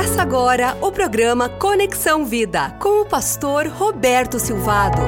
Começa agora o programa Conexão Vida com o pastor Roberto Silvado.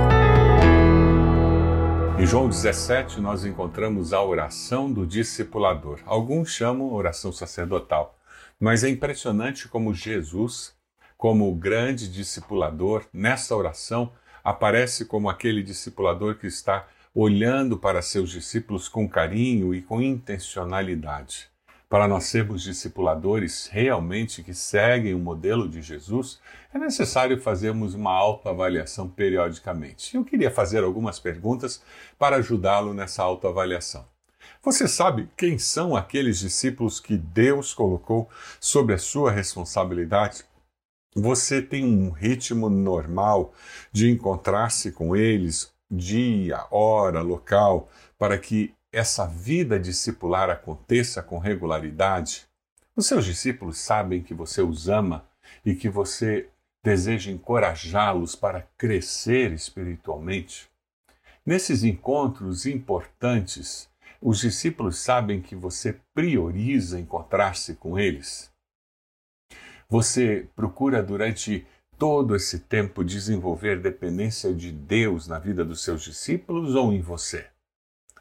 Em João 17, nós encontramos a oração do discipulador. Alguns chamam oração sacerdotal, mas é impressionante como Jesus, como o grande discipulador, nessa oração aparece como aquele discipulador que está olhando para seus discípulos com carinho e com intencionalidade. Para nós sermos discipuladores realmente que seguem o modelo de Jesus, é necessário fazermos uma autoavaliação periodicamente. Eu queria fazer algumas perguntas para ajudá-lo nessa autoavaliação. Você sabe quem são aqueles discípulos que Deus colocou sob a sua responsabilidade? Você tem um ritmo normal de encontrar-se com eles, dia, hora, local, para que essa vida discipular aconteça com regularidade? Os seus discípulos sabem que você os ama e que você deseja encorajá-los para crescer espiritualmente? Nesses encontros importantes, os discípulos sabem que você prioriza encontrar-se com eles? Você procura durante todo esse tempo desenvolver dependência de Deus na vida dos seus discípulos ou em você?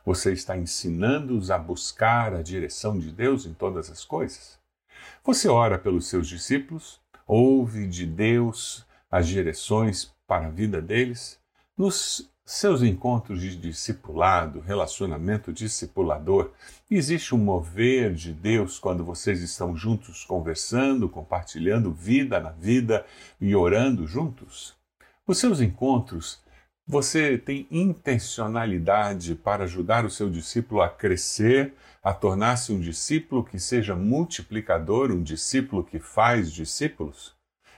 Você está ensinando-os a buscar a direção de Deus em todas as coisas? Você ora pelos seus discípulos? Ouve de Deus as direções para a vida deles? Nos seus encontros de discipulado, relacionamento discipulador, existe um mover de Deus quando vocês estão juntos conversando, compartilhando vida na vida e orando juntos? Os seus encontros você tem intencionalidade para ajudar o seu discípulo a crescer, a tornar-se um discípulo que seja multiplicador, um discípulo que faz discípulos?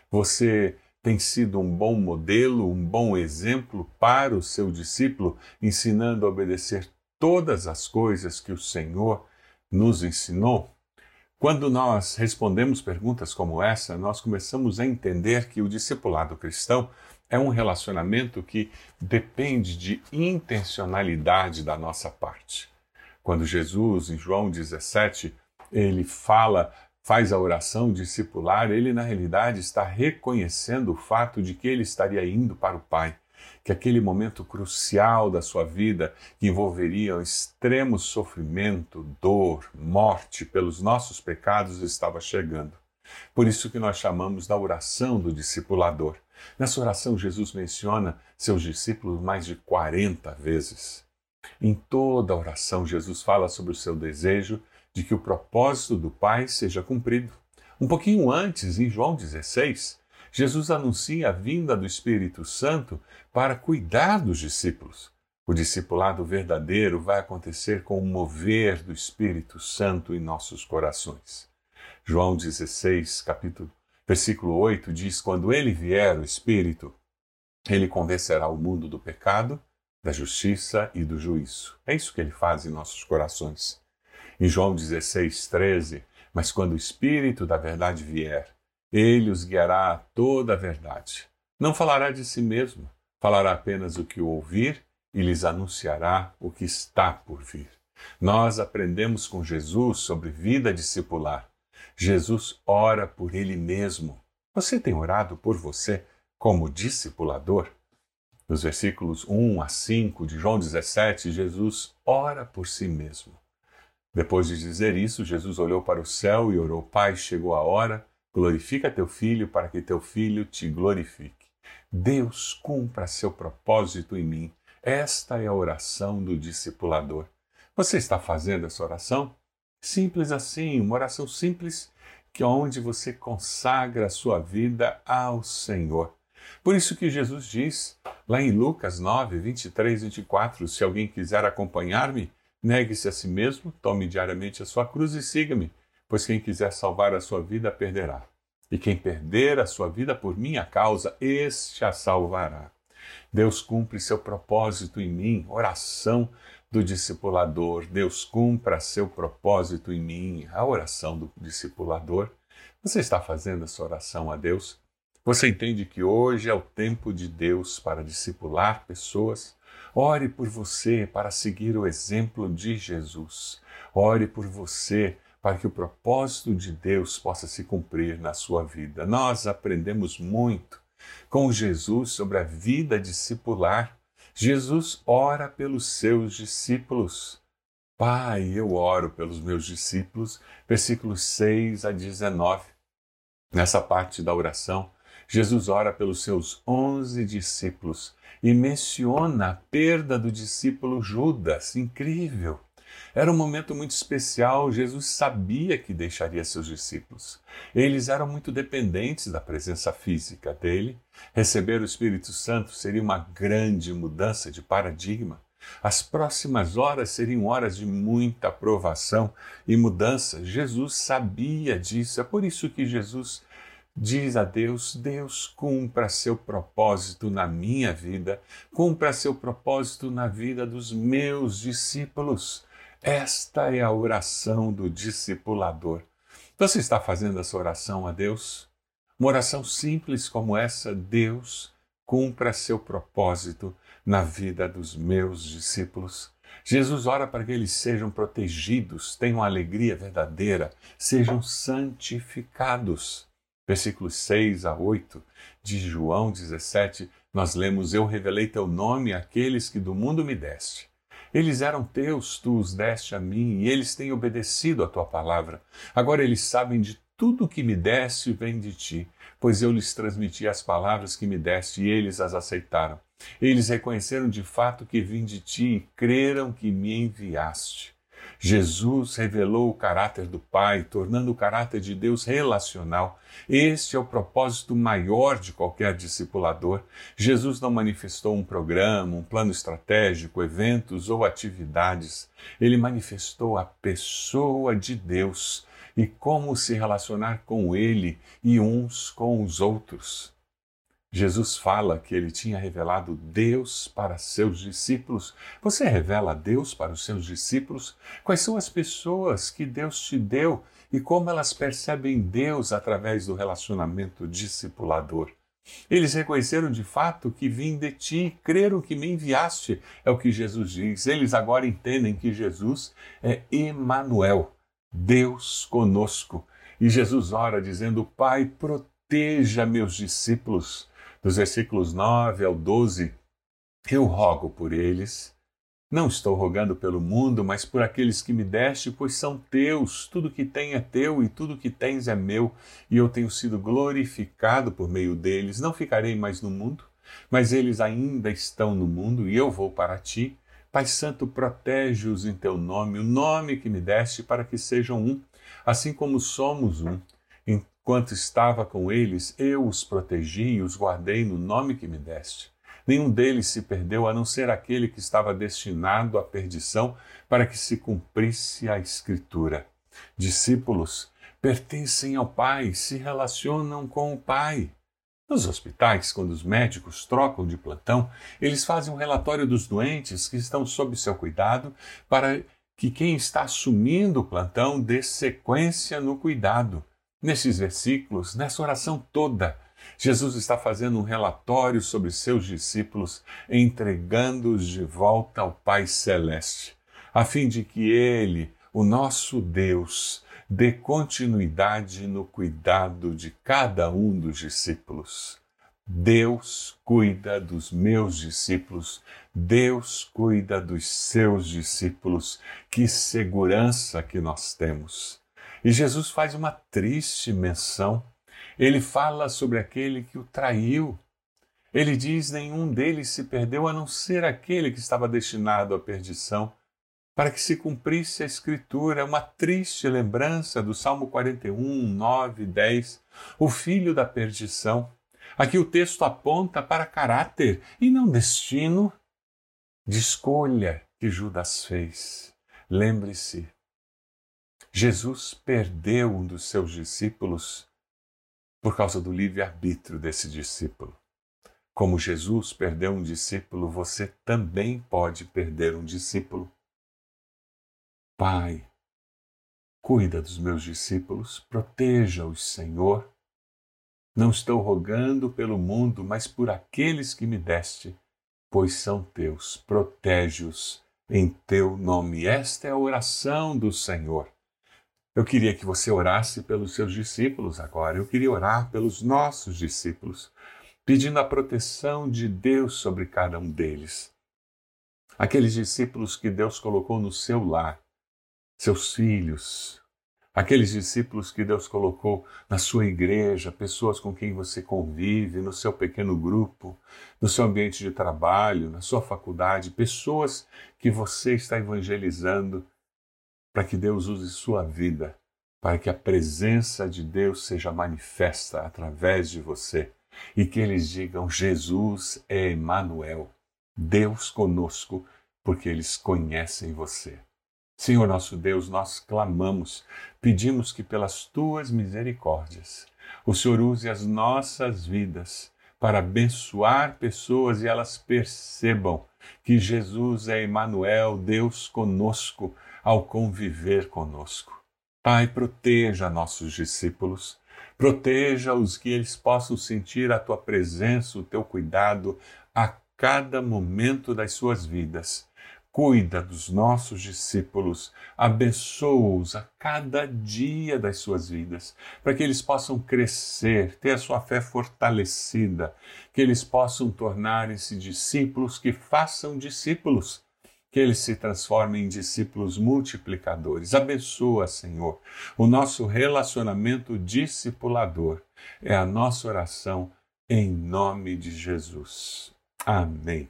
Você tem sido um bom modelo, um bom exemplo para o seu discípulo, ensinando a obedecer todas as coisas que o Senhor nos ensinou? Quando nós respondemos perguntas como essa, nós começamos a entender que o discipulado cristão é um relacionamento que depende de intencionalidade da nossa parte. Quando Jesus, em João 17, ele fala, faz a oração discipular, ele na realidade está reconhecendo o fato de que ele estaria indo para o Pai, que aquele momento crucial da sua vida, que envolveria um extremo sofrimento, dor, morte pelos nossos pecados, estava chegando. Por isso que nós chamamos da oração do discipulador. Nessa oração, Jesus menciona seus discípulos mais de 40 vezes. Em toda a oração, Jesus fala sobre o seu desejo de que o propósito do Pai seja cumprido. Um pouquinho antes, em João 16, Jesus anuncia a vinda do Espírito Santo para cuidar dos discípulos. O discipulado verdadeiro vai acontecer com o mover do Espírito Santo em nossos corações. João 16, capítulo Versículo 8 diz: Quando ele vier, o Espírito, ele convencerá o mundo do pecado, da justiça e do juízo. É isso que ele faz em nossos corações. Em João 16, 13, mas quando o Espírito da verdade vier, ele os guiará a toda a verdade. Não falará de si mesmo, falará apenas o que ouvir e lhes anunciará o que está por vir. Nós aprendemos com Jesus sobre vida discipular. Jesus ora por ele mesmo. Você tem orado por você como discipulador? Nos versículos 1 a 5 de João 17, Jesus ora por si mesmo. Depois de dizer isso, Jesus olhou para o céu e orou: Pai, chegou a hora, glorifica teu filho para que teu filho te glorifique. Deus cumpra seu propósito em mim. Esta é a oração do discipulador. Você está fazendo essa oração? Simples assim, uma oração simples que é onde você consagra a sua vida ao Senhor. Por isso que Jesus diz lá em Lucas 9, 23 e 24: Se alguém quiser acompanhar-me, negue-se a si mesmo, tome diariamente a sua cruz e siga-me, pois quem quiser salvar a sua vida perderá. E quem perder a sua vida por minha causa, este a salvará. Deus cumpre seu propósito em mim, oração do discipulador. Deus cumpra seu propósito em mim, a oração do discipulador. Você está fazendo essa oração a Deus? Você entende que hoje é o tempo de Deus para discipular pessoas? Ore por você para seguir o exemplo de Jesus. Ore por você para que o propósito de Deus possa se cumprir na sua vida. Nós aprendemos muito com Jesus sobre a vida discipular. Jesus ora pelos seus discípulos. Pai, eu oro pelos meus discípulos, versículos 6 a 19. Nessa parte da oração, Jesus ora pelos seus onze discípulos e menciona a perda do discípulo Judas. Incrível! Era um momento muito especial, Jesus sabia que deixaria seus discípulos. Eles eram muito dependentes da presença física dele. Receber o Espírito Santo seria uma grande mudança de paradigma. As próximas horas seriam horas de muita provação e mudança. Jesus sabia disso. É por isso que Jesus diz a Deus: Deus, cumpra seu propósito na minha vida, cumpra seu propósito na vida dos meus discípulos. Esta é a oração do discipulador. Você está fazendo essa oração a Deus? Uma oração simples como essa: Deus, cumpra seu propósito na vida dos meus discípulos. Jesus ora para que eles sejam protegidos, tenham alegria verdadeira, sejam santificados. Versículos 6 a 8 de João 17, nós lemos: Eu revelei teu nome àqueles que do mundo me deste. Eles eram teus, tu os deste a mim, e eles têm obedecido a tua palavra. Agora eles sabem de tudo que me deste vem de ti, pois eu lhes transmiti as palavras que me deste e eles as aceitaram. Eles reconheceram de fato que vim de ti e creram que me enviaste. Jesus revelou o caráter do Pai, tornando o caráter de Deus relacional. Este é o propósito maior de qualquer discipulador. Jesus não manifestou um programa, um plano estratégico, eventos ou atividades. Ele manifestou a pessoa de Deus e como se relacionar com Ele e uns com os outros. Jesus fala que ele tinha revelado Deus para seus discípulos. Você revela Deus para os seus discípulos? Quais são as pessoas que Deus te deu e como elas percebem Deus através do relacionamento discipulador? Eles reconheceram de fato que vim de ti, creram que me enviaste, é o que Jesus diz. Eles agora entendem que Jesus é Emanuel, Deus conosco. E Jesus ora dizendo: Pai, proteja meus discípulos dos versículos 9 ao 12, eu rogo por eles. Não estou rogando pelo mundo, mas por aqueles que me deste, pois são teus. Tudo que tem é teu e tudo que tens é meu, e eu tenho sido glorificado por meio deles. Não ficarei mais no mundo, mas eles ainda estão no mundo e eu vou para ti. Pai Santo, protege-os em teu nome, o nome que me deste, para que sejam um, assim como somos um. Enquanto estava com eles, eu os protegi e os guardei no nome que me deste. Nenhum deles se perdeu, a não ser aquele que estava destinado à perdição, para que se cumprisse a Escritura. Discípulos pertencem ao Pai, se relacionam com o Pai. Nos hospitais, quando os médicos trocam de plantão, eles fazem um relatório dos doentes que estão sob seu cuidado para que quem está assumindo o plantão dê sequência no cuidado. Nesses versículos, nessa oração toda, Jesus está fazendo um relatório sobre seus discípulos, entregando-os de volta ao Pai Celeste, a fim de que Ele, o nosso Deus, dê continuidade no cuidado de cada um dos discípulos. Deus cuida dos meus discípulos, Deus cuida dos seus discípulos. Que segurança que nós temos! E Jesus faz uma triste menção. Ele fala sobre aquele que o traiu. Ele diz: nenhum deles se perdeu a não ser aquele que estava destinado à perdição. Para que se cumprisse a Escritura, uma triste lembrança do Salmo 41, 9, 10, o filho da perdição. Aqui o texto aponta para caráter e não destino de escolha que Judas fez. Lembre-se, Jesus perdeu um dos seus discípulos por causa do livre-arbítrio desse discípulo. Como Jesus perdeu um discípulo, você também pode perder um discípulo. Pai, cuida dos meus discípulos, proteja-os, Senhor. Não estou rogando pelo mundo, mas por aqueles que me deste, pois são teus. Protege-os em teu nome. Esta é a oração do Senhor. Eu queria que você orasse pelos seus discípulos agora. Eu queria orar pelos nossos discípulos, pedindo a proteção de Deus sobre cada um deles. Aqueles discípulos que Deus colocou no seu lar, seus filhos, aqueles discípulos que Deus colocou na sua igreja, pessoas com quem você convive, no seu pequeno grupo, no seu ambiente de trabalho, na sua faculdade, pessoas que você está evangelizando para que Deus use sua vida, para que a presença de Deus seja manifesta através de você e que eles digam: Jesus é Emmanuel, Deus conosco, porque eles conhecem você. Senhor nosso Deus, nós clamamos, pedimos que pelas tuas misericórdias o Senhor use as nossas vidas para abençoar pessoas e elas percebam que Jesus é Emmanuel, Deus conosco, ao conviver conosco. Pai, proteja nossos discípulos, proteja-os que eles possam sentir a tua presença, o teu cuidado a cada momento das suas vidas. Cuida dos nossos discípulos, abençoa-os a cada dia das suas vidas, para que eles possam crescer, ter a sua fé fortalecida, que eles possam tornarem-se discípulos que façam discípulos que eles se transformem em discípulos multiplicadores. Abençoa, Senhor, o nosso relacionamento discipulador. É a nossa oração em nome de Jesus. Amém.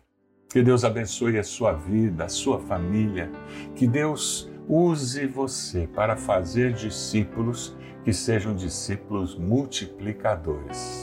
Que Deus abençoe a sua vida, a sua família. Que Deus use você para fazer discípulos que sejam discípulos multiplicadores.